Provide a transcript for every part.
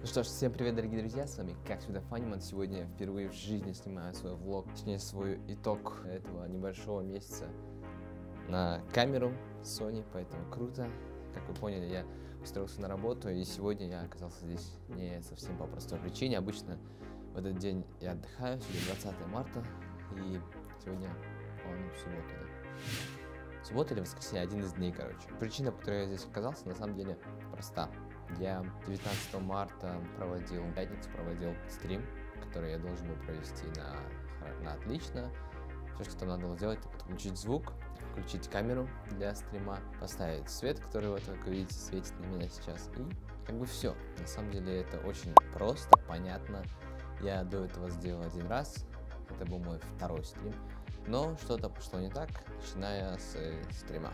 Ну что ж, всем привет, дорогие друзья, с вами, как всегда, Фаниман. Сегодня я впервые в жизни снимаю свой влог, точнее, свой итог этого небольшого месяца на камеру Sony, поэтому круто. Как вы поняли, я устроился на работу, и сегодня я оказался здесь не совсем по простой причине. Обычно в этот день я отдыхаю, сегодня 20 марта, и сегодня, по-моему, суббота, да? Суббота или воскресенье, один из дней, короче. Причина, по которой я здесь оказался, на самом деле проста. Я 19 марта проводил, пятницу проводил стрим, который я должен был провести на, на отлично. Все, что там надо было сделать, это подключить звук, включить камеру для стрима, поставить свет, который вот, как вы видите, светит на меня сейчас, и как бы все. На самом деле это очень просто, понятно. Я до этого сделал один раз, это был мой второй стрим, но что-то пошло не так, начиная с э, стрима.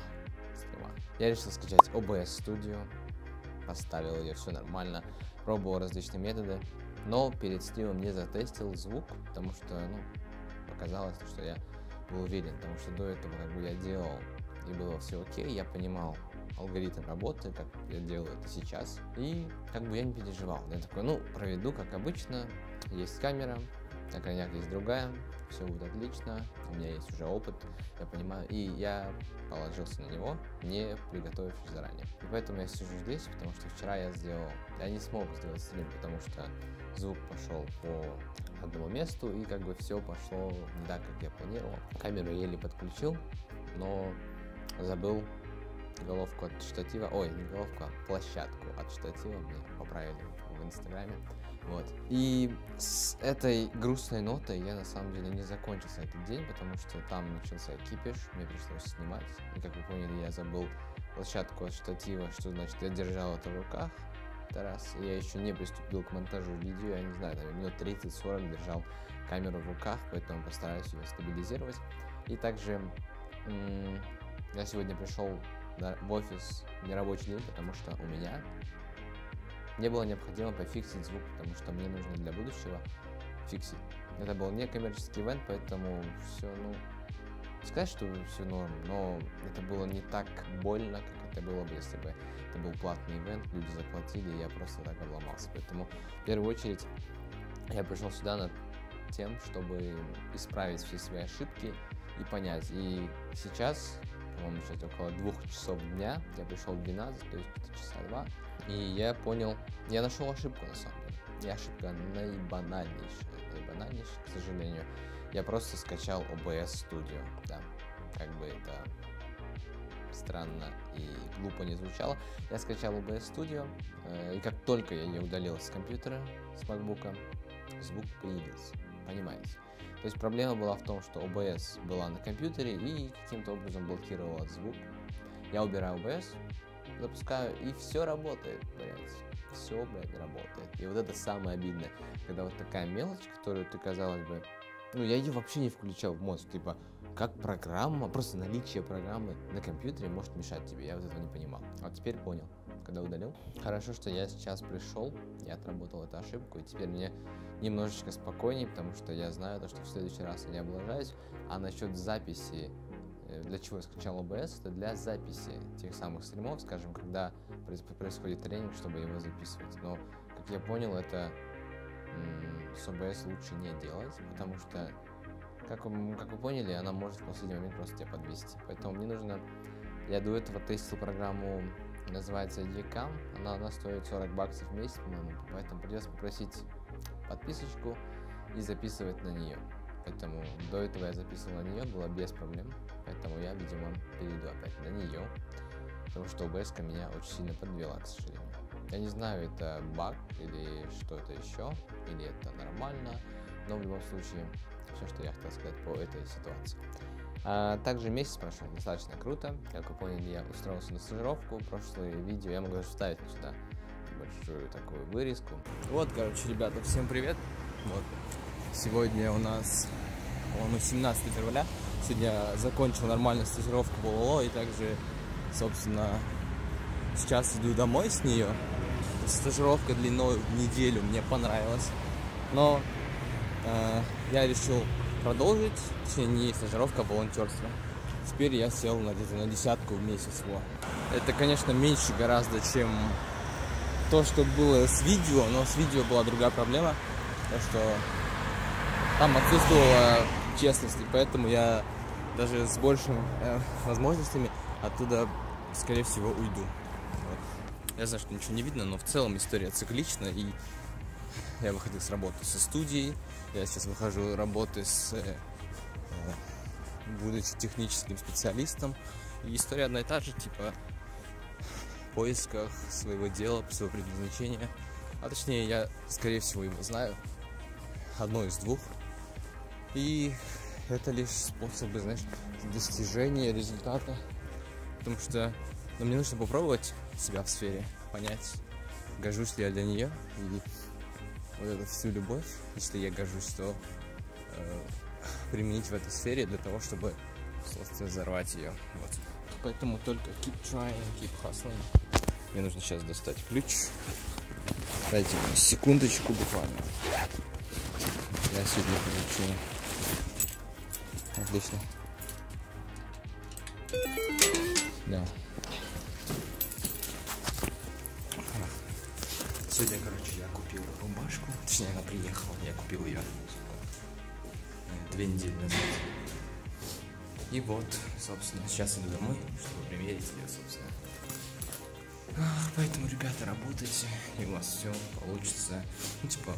стрима. Я решил скачать OBS Studio, поставил ее, все нормально, пробовал различные методы, но перед стримом не затестил звук, потому что, ну, показалось, что я был уверен, потому что до этого как бы я делал и было все окей, я понимал алгоритм работы, как я делаю это сейчас, и как бы я не переживал. Я такой, ну, проведу как обычно, есть камера, на крайняк есть другая, все будет отлично, у меня есть уже опыт, я понимаю, и я положился на него, не приготовившись заранее. И поэтому я сижу здесь, потому что вчера я сделал, я не смог сделать стрим, потому что звук пошел по одному месту, и как бы все пошло не так, как я планировал. Камеру еле подключил, но забыл головку от штатива, ой, не головку, а площадку от штатива, мне поправили в инстаграме. Вот. И с этой грустной нотой я на самом деле не закончился этот день, потому что там начался кипиш, мне пришлось снимать. И как вы поняли, я забыл площадку от штатива, что значит я держал это в руках. Это раз. Я еще не приступил к монтажу видео, я не знаю, там минут 30-40 держал камеру в руках, поэтому постараюсь ее стабилизировать. И также я сегодня пришел в офис нерабочий день, потому что у меня мне было необходимо пофиксить звук, потому что мне нужно для будущего фиксить. Это был не коммерческий ивент, поэтому все, ну, сказать, что все норм, но это было не так больно, как это было бы, если бы это был платный ивент, люди заплатили, и я просто так обломался. Поэтому в первую очередь я пришел сюда над тем, чтобы исправить все свои ошибки и понять. И сейчас, по-моему, сейчас около двух часов дня, я пришел в 12, то есть часа два, и я понял, я нашел ошибку на самом деле. И ошибка наибанальнейшая, наибанальнейшая, к сожалению. Я просто скачал OBS Studio, да, как бы это странно и глупо не звучало. Я скачал OBS Studio, э, и как только я ее удалил с компьютера, с MacBook, звук появился, понимаете? То есть проблема была в том, что OBS была на компьютере и каким-то образом блокировала звук. Я убираю OBS, запускаю, и все работает, блядь. Все, блядь, работает. И вот это самое обидное, когда вот такая мелочь, которую ты, казалось бы, ну, я ее вообще не включал в мозг, типа, как программа, просто наличие программы на компьютере может мешать тебе, я вот этого не понимал. А теперь понял, когда удалил. Хорошо, что я сейчас пришел, я отработал эту ошибку, и теперь мне немножечко спокойнее, потому что я знаю, то, что в следующий раз я не облажаюсь. А насчет записи Э, для чего я скачал OBS, это для записи тех самых стримов, скажем, когда происходит тренинг, чтобы его записывать. Но, как я понял, это с OBS лучше не делать, потому что, как вы, как вы поняли, она может в последний момент просто тебя подвести. Поэтому мне нужно... Я до этого тестил программу, называется Decam, она, она стоит 40 баксов в месяц, по-моему, поэтому придется попросить подписочку и записывать на нее. Поэтому до этого я записывал на нее, было без проблем. Поэтому я, видимо, перейду опять на нее. Потому что OBS меня очень сильно подвела, к сожалению. Я не знаю, это баг или что это еще, или это нормально. Но в любом случае, все, что я хотел сказать по этой ситуации. А, также месяц прошел достаточно круто. Как вы поняли, я устроился на стажировку. Прошлое видео я могу даже вставить сюда большую такую вырезку. Вот, короче, ребята, всем привет. Вот. Сегодня у нас, по-моему, 17 февраля. Сегодня закончил нормальную стажировку в ОЛО и также, собственно, сейчас иду домой с нее. Стажировка длиной в неделю мне понравилась. Но э, я решил продолжить, не стажировка, а волонтерство. Теперь я сел на на десятку в месяц. Вот. Это, конечно, меньше гораздо, чем то, что было с видео, но с видео была другая проблема, то что там отсутствовала честность, и поэтому я даже с большими э, возможностями оттуда, скорее всего, уйду. Вот. Я знаю, что ничего не видно, но в целом история циклична, и я выходил с работы со студией, я сейчас выхожу работы с э, будучи техническим специалистом. И история одна и та же, типа в поисках своего дела, своего предназначения. А точнее, я, скорее всего, его знаю. Одно из двух. И это лишь способы, знаешь, достижения результата. Потому что ну, мне нужно попробовать себя в сфере, понять, гожусь ли я для нее. И вот эту всю любовь, если я гожусь, то э, применить в этой сфере для того, чтобы, собственно, взорвать ее. Вот. Поэтому только keep trying, keep hustling. Мне нужно сейчас достать ключ. Дайте мне секундочку буквально. Я сегодня получу. Отлично. Да. Сегодня, я купил рубашку. Точнее, она приехала. Я купил ее две недели назад. И вот, собственно, сейчас иду домой, чтобы примерить ее, собственно. Поэтому, ребята, работайте, и у вас все получится. Ну, типа,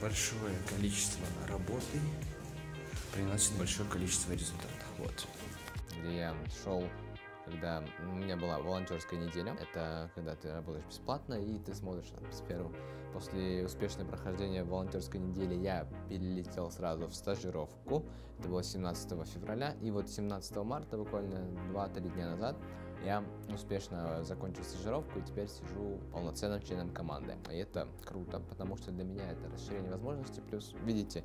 большое количество работы приносит большое количество результатов. Вот. Где я шел когда у меня была волонтерская неделя. Это когда ты работаешь бесплатно и ты смотришь там, с первым. После успешного прохождения волонтерской недели я перелетел сразу в стажировку. Это было 17 февраля. И вот 17 марта, буквально 2-3 дня назад, я успешно закончил стажировку и теперь сижу полноценным членом команды. И это круто, потому что для меня это расширение возможностей. Плюс, видите,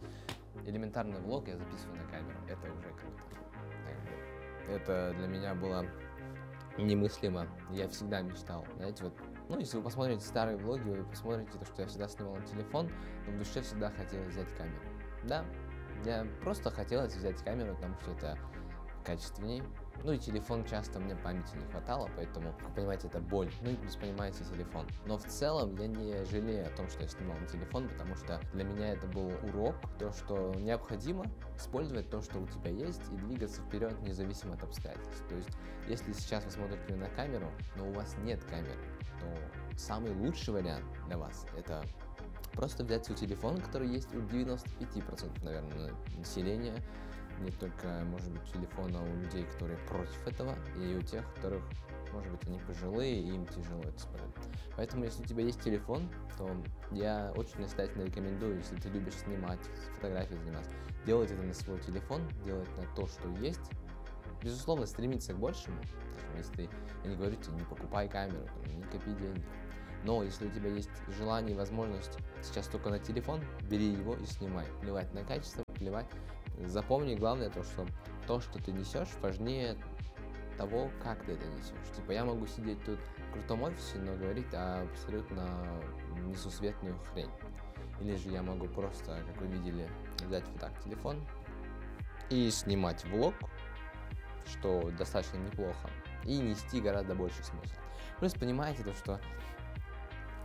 элементарный влог я записываю на камеру. Это уже круто. Это для меня было немыслимо. Я всегда мечтал, знаете, вот, ну, если вы посмотрите старые влоги, вы посмотрите то, что я всегда снимал на телефон, но в душе всегда хотелось взять камеру. Да, я просто хотелось взять камеру, потому что это качественней, ну и телефон часто мне памяти не хватало, поэтому, вы понимаете, это боль. Ну и плюс понимаете телефон. Но в целом я не жалею о том, что я снимал на телефон, потому что для меня это был урок, то, что необходимо использовать то, что у тебя есть, и двигаться вперед независимо от обстоятельств. То есть, если сейчас вы смотрите на камеру, но у вас нет камеры, то самый лучший вариант для вас это просто взять свой телефон, который есть у 95% наверное населения, не только, может быть, телефона у людей, которые против этого, и у тех, которых, может быть, они пожилые, и им тяжело это смотреть. Поэтому, если у тебя есть телефон, то я очень настоятельно рекомендую, если ты любишь снимать, фотографии заниматься, делать это на свой телефон, делать на то, что есть. Безусловно, стремиться к большему. Если ты, я не говорю тебе, не покупай камеру, не копи деньги. Но если у тебя есть желание и возможность сейчас только на телефон, бери его и снимай. Плевать на качество, плевать Запомни главное то, что то, что ты несешь, важнее того, как ты это несешь. Типа я могу сидеть тут в крутом офисе, но говорить абсолютно несусветную хрень. Или же я могу просто, как вы видели, взять вот так телефон и снимать влог, что достаточно неплохо, и нести гораздо больше смысла. Плюс понимаете то, что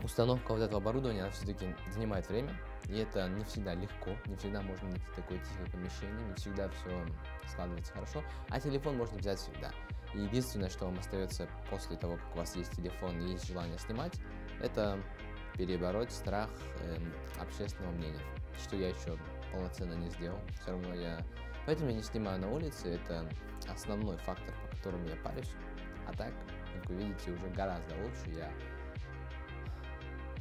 установка вот этого оборудования, она все-таки занимает время, и это не всегда легко, не всегда можно найти такое тихое помещение, не всегда все складывается хорошо, а телефон можно взять всегда. И единственное, что вам остается после того, как у вас есть телефон и есть желание снимать, это перебороть страх э, общественного мнения, что я еще полноценно не сделал. Все равно я... Поэтому я не снимаю на улице, это основной фактор, по которому я парюсь. А так, как вы видите, уже гораздо лучше. Я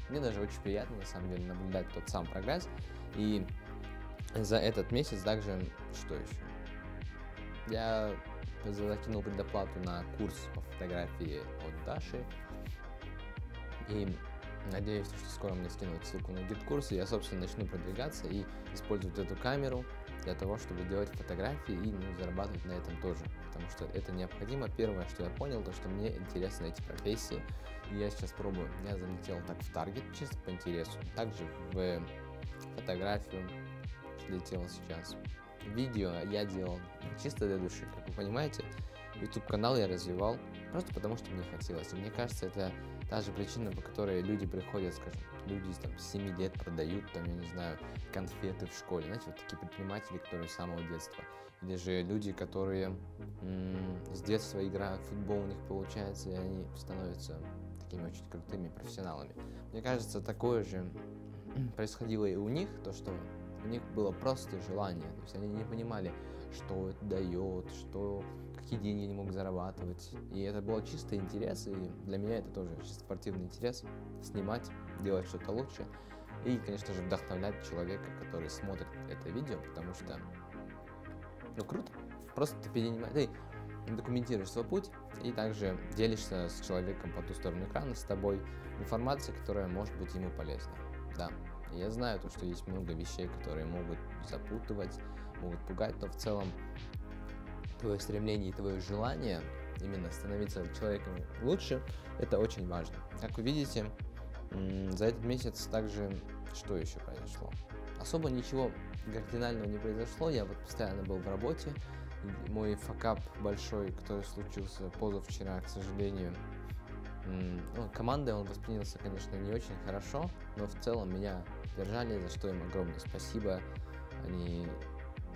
мне даже очень приятно, на самом деле, наблюдать тот сам прогресс. И за этот месяц также, что еще? Я закинул предоплату на курс по фотографии от Даши. И надеюсь, что скоро мне скинут ссылку на гид-курс, и я, собственно, начну продвигаться и использовать эту камеру для того, чтобы делать фотографии и ну, зарабатывать на этом тоже. Потому что это необходимо. Первое, что я понял, то что мне интересны эти профессии. И я сейчас пробую. Я залетел так в target, чисто по интересу. Также в фотографию летел сейчас. Видео я делал чисто для души. Как вы понимаете, YouTube канал я развивал Просто потому, что мне хотелось. И мне кажется, это та же причина, по которой люди приходят, скажем, люди там, с 7 лет продают, там, я не знаю, конфеты в школе. Знаете, вот такие предприниматели, которые с самого детства. Или же люди, которые м- с детства играют в футбол, у них получается, и они становятся такими очень крутыми профессионалами. Мне кажется, такое же происходило и у них, то, что у них было просто желание. То есть они не понимали, что это дает, что какие деньги они могут зарабатывать. И это было чисто интерес, и для меня это тоже чисто спортивный интерес. Снимать, делать что-то лучше. И, конечно же, вдохновлять человека, который смотрит это видео, потому что, ну, круто. Просто ты перенимаешь, ты документируешь свой путь и также делишься с человеком по ту сторону экрана, с тобой информацией, которая может быть ему полезна. Да, я знаю то, что есть много вещей, которые могут запутывать, могут пугать, но в целом твое стремление и твое желание именно становиться человеком лучше, это очень важно. Как вы видите, за этот месяц также что еще произошло? Особо ничего кардинального не произошло, я вот постоянно был в работе, мой факап большой, который случился позавчера, к сожалению, ну, командой он воспринялся, конечно, не очень хорошо, но в целом меня поддержали, за что им огромное спасибо. Они,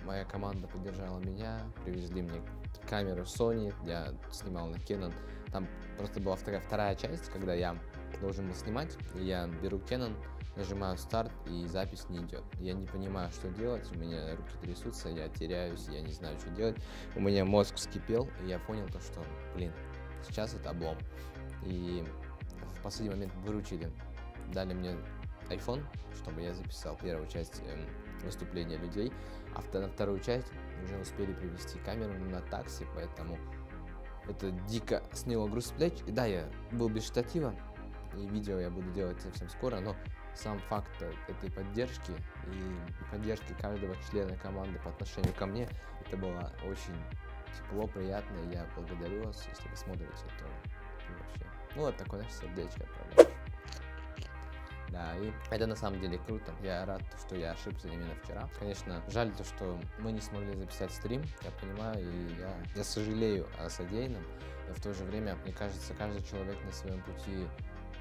моя команда поддержала меня, привезли мне камеру Sony, я снимал на Canon. Там просто была вторая, вторая часть, когда я должен был снимать, и я беру Canon, нажимаю старт, и запись не идет. Я не понимаю, что делать, у меня руки трясутся, я теряюсь, я не знаю, что делать. У меня мозг вскипел, и я понял то, что, блин, сейчас это облом. И в последний момент выручили, дали мне iPhone, чтобы я записал первую часть э, выступления людей, а на вторую часть уже успели привести камеру на такси, поэтому это дико сняло груз с плеч. И да, я был без штатива, и видео я буду делать совсем скоро, но сам факт этой поддержки и поддержки каждого члена команды по отношению ко мне, это было очень тепло, приятно, и я благодарю вас, если вы смотрите, то вообще. Ну вот такое наше сердечко отправляю. Да, и это на самом деле круто. Я рад, что я ошибся именно вчера. Конечно, жаль то, что мы не смогли записать стрим, я понимаю, и я, я сожалею о содеянном, но в то же время, мне кажется, каждый человек на своем пути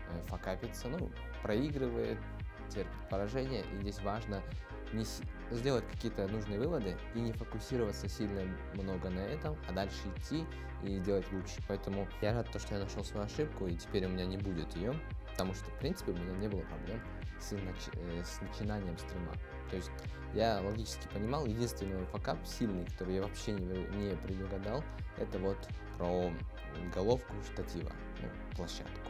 э, факапится, ну, проигрывает, терпит поражение, и здесь важно не сделать какие-то нужные выводы и не фокусироваться сильно много на этом, а дальше идти и делать лучше. Поэтому я рад, то, что я нашел свою ошибку, и теперь у меня не будет ее. Потому что, в принципе, у меня не было проблем с, нач... э, с начинанием стрима. То есть я логически понимал, единственный мой факап сильный, который я вообще не, не предугадал, это вот про головку штатива, ну, площадку.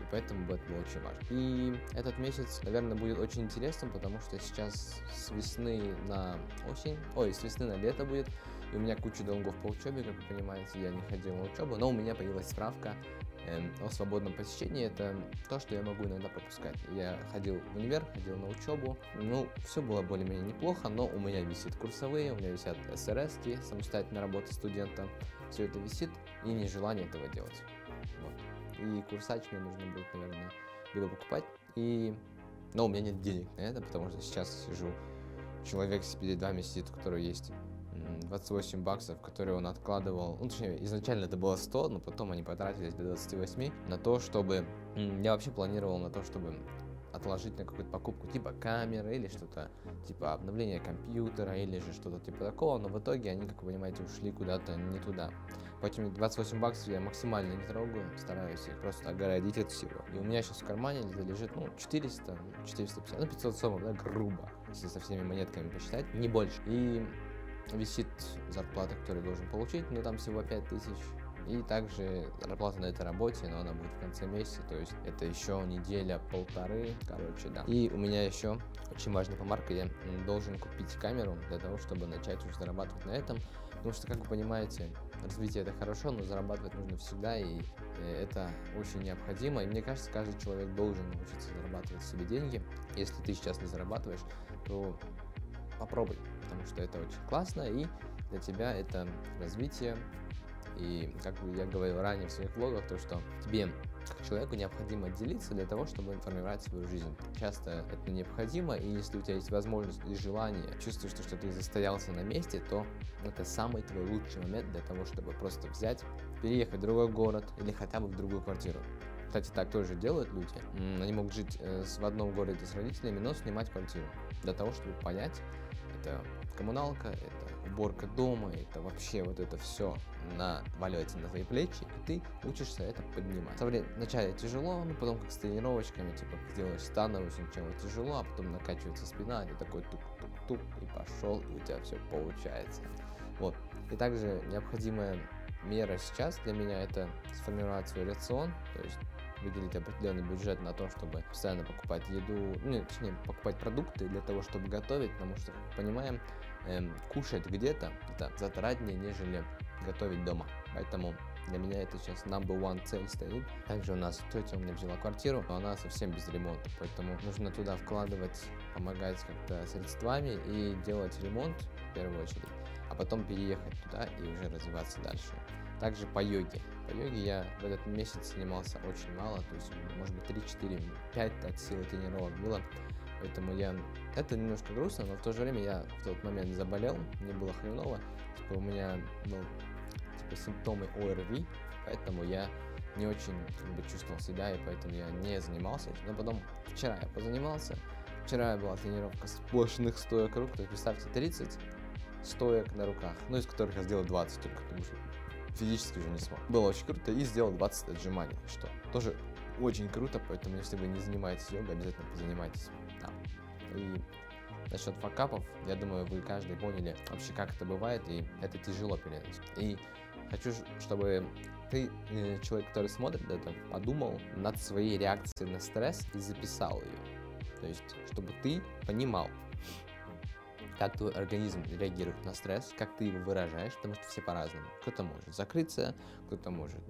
И поэтому это было очень важно. И этот месяц, наверное, будет очень интересным, потому что сейчас с весны на осень, ой, с весны на лето будет, и у меня куча долгов по учебе, как вы понимаете, я не ходил на учебу, но у меня появилась справка о свободном посещении, это то, что я могу иногда пропускать. Я ходил в универ, ходил на учебу, ну, все было более-менее неплохо, но у меня висит курсовые, у меня висят СРС, самостоятельная работа студента, все это висит, и нежелание этого делать. Вот. И курсач мне нужно будет, наверное, либо покупать, и... Но у меня нет денег на это, потому что сейчас сижу, человек перед вами сидит, у которого есть 28 баксов, которые он откладывал, ну, точнее, изначально это было 100, но потом они потратились до 28, на то, чтобы, я вообще планировал на то, чтобы отложить на какую-то покупку типа камеры или что-то типа обновления компьютера или же что-то типа такого, но в итоге они, как вы понимаете, ушли куда-то не туда. Поэтому 28 баксов я максимально не трогаю, стараюсь их просто огородить от всего. И у меня сейчас в кармане лежит, ну, 400, 450, ну, 500 сомов, да, грубо, если со всеми монетками посчитать, не больше. И висит зарплата, которую должен получить, но там всего 5000. И также зарплата на этой работе, но она будет в конце месяца, то есть это еще неделя, полторы, короче, да. И у меня еще очень важная помарка, я должен купить камеру для того, чтобы начать уже зарабатывать на этом, потому что, как вы понимаете, развитие это хорошо, но зарабатывать нужно всегда, и э, это очень необходимо, и мне кажется, каждый человек должен научиться зарабатывать себе деньги. Если ты сейчас не зарабатываешь, то попробуй, потому что это очень классно, и для тебя это развитие, И, как я говорил ранее в своих влогах, то, что тебе как человеку необходимо делиться для того, чтобы формировать свою жизнь. Часто это необходимо, и если у тебя есть возможность и желание, чувствуешь, что, что ты застоялся на месте, то это самый твой лучший момент для того, чтобы просто взять, переехать в другой город или хотя бы в другую квартиру. Кстати, так тоже делают люди. Они могут жить э, в одном городе с родителями, но снимать квартиру. Для того, чтобы понять, это коммуналка, это уборка дома, это вообще вот это все наваливается на твои плечи, и ты учишься это поднимать. Вначале тяжело, но потом как с тренировочками, типа делаешь становую, сначала тяжело, а потом накачивается спина, и такой тук-тук-тук, и пошел, и у тебя все получается. Вот. И также необходимая мера сейчас для меня это сформировать свой рацион, то есть выделить определенный бюджет на то, чтобы постоянно покупать еду, ну, точнее, покупать продукты для того, чтобы готовить, потому что, понимаем, эм, кушать где-то это затратнее, нежели готовить дома. Поэтому для меня это сейчас number one цель стоит. Также у нас тетя у меня взяла квартиру, но она совсем без ремонта, поэтому нужно туда вкладывать, помогать как-то средствами и делать ремонт в первую очередь, а потом переехать туда и уже развиваться дальше. Также по йоге. По йоге я в этот месяц занимался очень мало, то есть, может быть, 3, 4, 5 от силы тренировок было. Поэтому я... Это немножко грустно, но в то же время я в тот момент заболел, мне было хреново. Типа у меня был типа, симптомы ОРВИ, поэтому я не очень как бы, чувствовал себя, и поэтому я не занимался. Но потом вчера я позанимался. Вчера была тренировка сплошных стоек рук, то есть представьте 30 стоек на руках, ну из которых я сделал 20 только, потому что физически уже не смог. Было очень круто и сделал 20 отжиманий, что тоже очень круто, поэтому если вы не занимаетесь йогой, обязательно позанимайтесь. Да. И насчет факапов, я думаю, вы каждый поняли вообще, как это бывает, и это тяжело переносить. И хочу, чтобы ты, э, человек, который смотрит это, подумал над своей реакцией на стресс и записал ее. То есть, чтобы ты понимал, как твой организм реагирует на стресс, как ты его выражаешь, потому что все по-разному. Кто-то может закрыться, кто-то может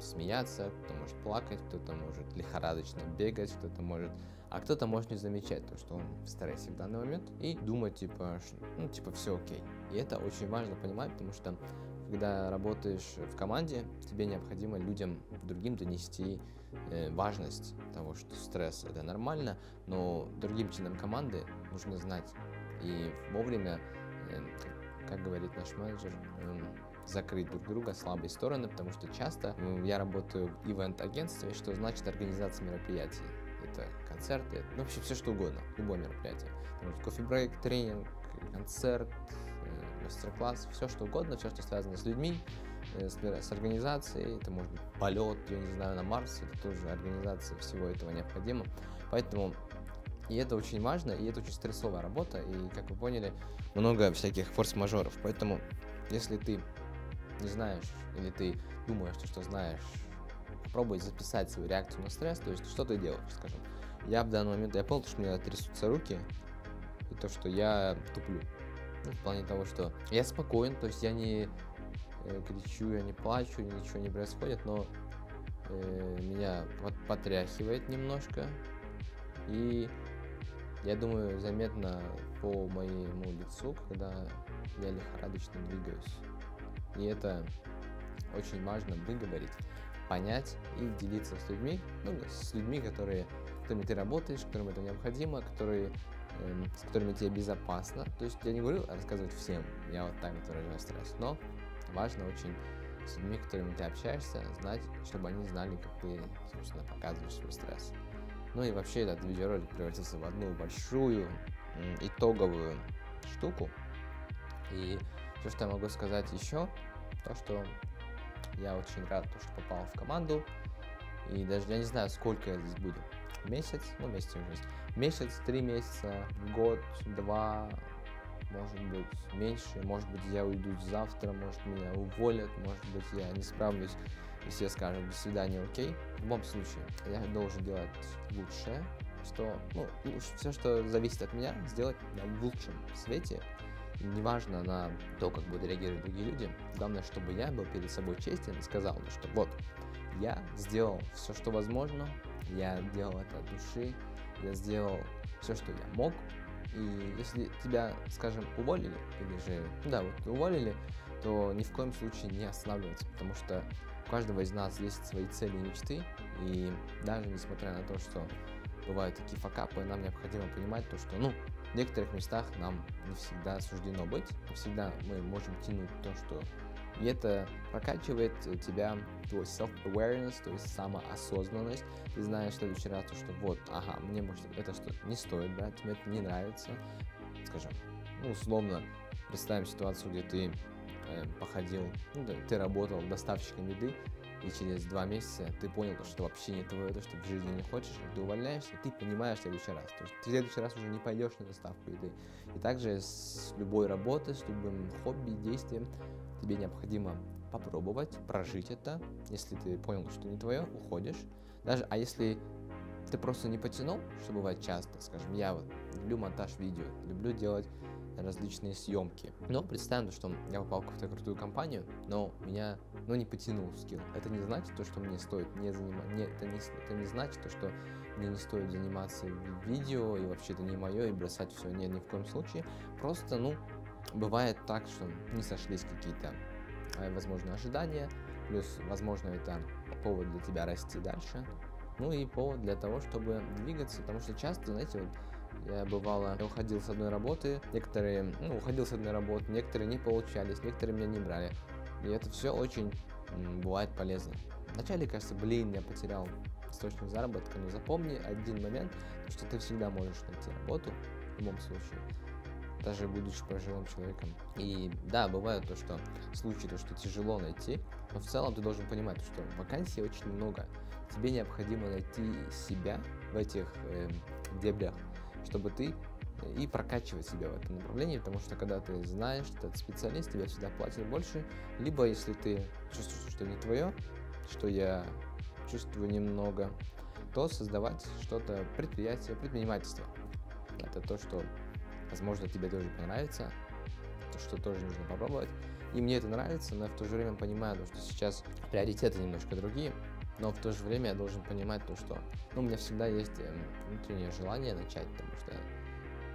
смеяться, кто может плакать, кто-то может лихорадочно бегать, кто-то может... А кто-то может не замечать то, что он в стрессе в данный момент и думать, типа, ну, типа, все окей. И это очень важно понимать, потому что когда работаешь в команде, тебе необходимо людям, другим донести э, важность того, что стресс это нормально, но другим членам команды нужно знать, и вовремя, э, как говорит наш менеджер, эм, закрыть друг друга слабые стороны, потому что часто я работаю в ивент-агентстве, что значит организация мероприятий. Это концерты, ну, вообще все что угодно, любое мероприятие. Кофе-брейк, тренинг, концерт, э, мастер-класс, все что угодно, все, что связано с людьми, э, с, организацией, это может быть полет, я не знаю, на Марс, это тоже организация всего этого необходима. Поэтому и это очень важно, и это очень стрессовая работа, и, как вы поняли, много всяких форс-мажоров. Поэтому, если ты не знаешь, или ты думаешь, что, знаешь, попробуй записать свою реакцию на стресс, то есть что ты делаешь, скажем. Я в данный момент, я понял, что у меня трясутся руки, и то, что я туплю. Ну, в плане того, что я спокоен, то есть я не э, кричу, я не плачу, ничего не происходит, но э, меня потряхивает немножко, и я думаю, заметно по моему лицу, когда я лихорадочно двигаюсь. И это очень важно выговорить, понять и делиться с людьми, ну, с людьми, которые, с которыми ты работаешь, которым это необходимо, которые, э, с которыми тебе безопасно. То есть я не говорю рассказывать всем, я вот так вот выражаю стресс, но важно очень с людьми, с которыми ты общаешься, знать, чтобы они знали, как ты, собственно, показываешь свой стресс. Ну и вообще этот видеоролик превратился в одну большую итоговую штуку. И все, что я могу сказать еще, то, что я очень рад, то, что попал в команду. И даже я не знаю, сколько я здесь буду. Месяц, ну месяц уже есть. Месяц, три месяца, год, два, может быть меньше, может быть я уйду завтра, может меня уволят, может быть я не справлюсь и все скажут до свидания, окей. В любом случае, я должен делать лучшее, что, ну, все, что зависит от меня, сделать в лучшем свете. Неважно на то, как будут реагировать другие люди. Главное, чтобы я был перед собой честен и сказал, что вот, я сделал все, что возможно, я делал это от души, я сделал все, что я мог. И если тебя, скажем, уволили, или же, да, вот уволили, то ни в коем случае не останавливаться, потому что у каждого из нас есть свои цели и мечты, и даже несмотря на то, что бывают такие факапы, нам необходимо понимать то, что, ну, в некоторых местах нам не всегда суждено быть, не всегда мы можем тянуть то, что и это прокачивает тебя, твой self-awareness, то есть самоосознанность. Ты знаешь в следующий раз, что вот, ага, мне может это что не стоит брать, мне это не нравится. Скажем, ну, условно, представим ситуацию, где ты э, походил, ну, ты работал доставщиком еды, и через два месяца ты понял, что вообще не твое, то, что в жизни не хочешь, ты увольняешься, ты понимаешь в следующий раз. То есть ты в следующий раз уже не пойдешь на доставку еды. И также с любой работой, с любым хобби, действием, тебе необходимо попробовать, прожить это. Если ты понял, что не твое, уходишь. Даже, а если ты просто не потянул, что бывает часто, скажем, я вот люблю монтаж видео, люблю делать различные съемки. Но представим, что я попал в какую-то крутую компанию, но меня ну, не потянул скилл. Это не значит то, что мне стоит не заниматься. Не, это, не, это не значит то, что мне не стоит заниматься видео, и вообще это не мое, и бросать все. Нет, ни в коем случае. Просто, ну, бывает так, что не сошлись какие-то, э, возможно, ожидания, плюс, возможно, это повод для тебя расти дальше, ну и повод для того, чтобы двигаться, потому что часто, знаете, вот я бывало уходил с одной работы, некоторые, ну, уходил с одной работы, некоторые не получались, некоторые меня не брали. И это все очень бывает полезно. Вначале кажется, блин, я потерял источник заработка, но запомни один момент, что ты всегда можешь найти работу в любом случае даже будучи пожилым человеком. И да, бывает то, что случаи, то, что тяжело найти, но в целом ты должен понимать, что вакансий очень много. Тебе необходимо найти себя в этих э, дебрях, чтобы ты э, и прокачивать себя в этом направлении, потому что когда ты знаешь, что этот специалист, тебе всегда платит больше, либо если ты чувствуешь, что не твое, что я чувствую немного, то создавать что-то, предприятие, предпринимательство. Это то, что Возможно, тебе тоже понравится, то, что тоже нужно попробовать. И мне это нравится, но я в то же время понимаю, что сейчас приоритеты немножко другие, но в то же время я должен понимать то, что ну, у меня всегда есть эм, внутреннее желание начать, потому что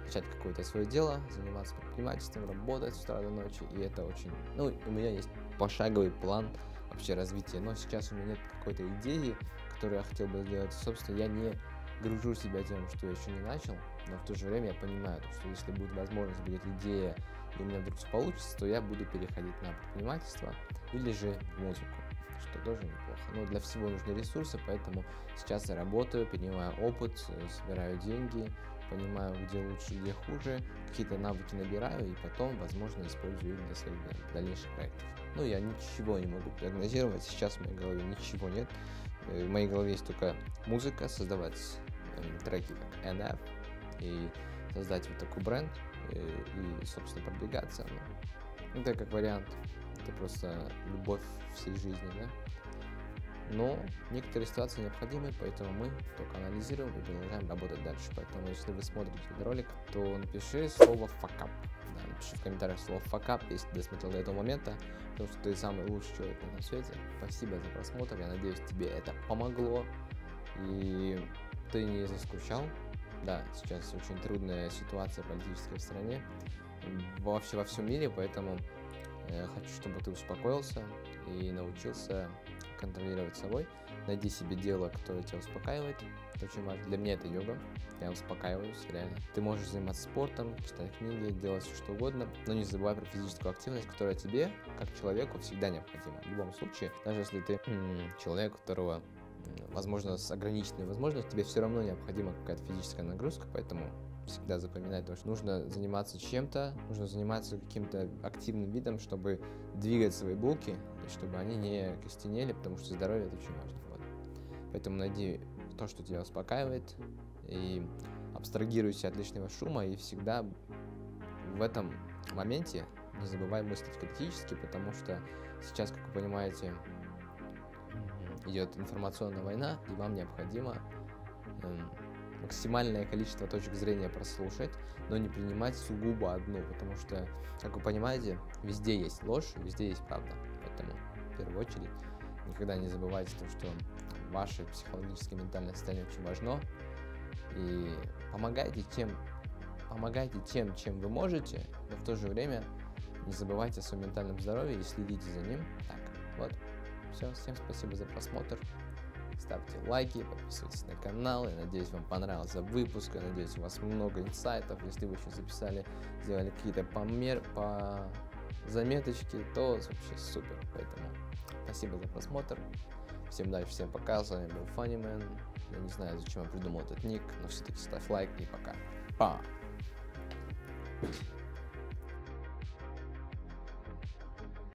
начать какое-то свое дело, заниматься предпринимательством, работать с утра до ночи, и это очень... Ну, у меня есть пошаговый план вообще развития, но сейчас у меня нет какой-то идеи, которую я хотел бы сделать. Собственно, я не гружу себя тем, что я еще не начал, но в то же время я понимаю, что если будет возможность, будет идея, и у меня вдруг все получится, то я буду переходить на предпринимательство или же в музыку, что тоже неплохо. Но для всего нужны ресурсы, поэтому сейчас я работаю, перенимаю опыт, собираю деньги, понимаю, где лучше, где хуже, какие-то навыки набираю и потом, возможно, использую их для своих дальнейших проектов. Ну, я ничего не могу прогнозировать, сейчас в моей голове ничего нет. Э, в моей голове есть только музыка, создавать эм, треки как NF, и создать вот такой бренд и, и собственно, продвигаться. Ну, это как вариант. Это просто любовь всей жизни, да? Но некоторые ситуации необходимы, поэтому мы только анализируем и продолжаем работать дальше. Поэтому, если вы смотрите этот ролик, то напиши слово «факап». Да, напиши в комментариях слово «факап», если досмотрел до этого момента, потому что ты самый лучший человек на этом свете. Спасибо за просмотр, я надеюсь, тебе это помогло, и ты не заскучал, да, сейчас очень трудная ситуация политическая в стране, вообще во всем мире, поэтому э, хочу, чтобы ты успокоился и научился контролировать собой. Найди себе дело, которое тебя успокаивает. Это очень важно. Для меня это йога. Я успокаиваюсь, реально. Ты можешь заниматься спортом, читать книги, делать все что угодно, но не забывай про физическую активность, которая тебе, как человеку, всегда необходима. В любом случае, даже если ты человек, у которого возможно, с ограниченной возможностью, тебе все равно необходима какая-то физическая нагрузка, поэтому всегда запоминать то, что нужно заниматься чем-то, нужно заниматься каким-то активным видом, чтобы двигать свои булки, и чтобы они не костенели, потому что здоровье это очень важно. Вот. Поэтому найди то, что тебя успокаивает, и абстрагируйся от лишнего шума, и всегда в этом моменте не забывай мыслить критически, потому что сейчас, как вы понимаете, идет информационная война, и вам необходимо эм, максимальное количество точек зрения прослушать, но не принимать сугубо одну, потому что, как вы понимаете, везде есть ложь, везде есть правда. Поэтому, в первую очередь, никогда не забывайте то, что ваше психологическое ментальное состояние очень важно, и помогайте тем, помогайте тем, чем вы можете, но в то же время Не забывайте о своем ментальном здоровье и следите за ним. Так, вот. Все, всем спасибо за просмотр. Ставьте лайки, подписывайтесь на канал. Я надеюсь, вам понравился выпуск. Я надеюсь, у вас много инсайтов. Если вы еще записали, сделали какие-то помер, по заметочки, то вообще супер. Поэтому спасибо за просмотр. Всем дальше, всем пока. С вами был Funnyman. Я не знаю, зачем я придумал этот ник, но все-таки ставь лайк и пока. Па!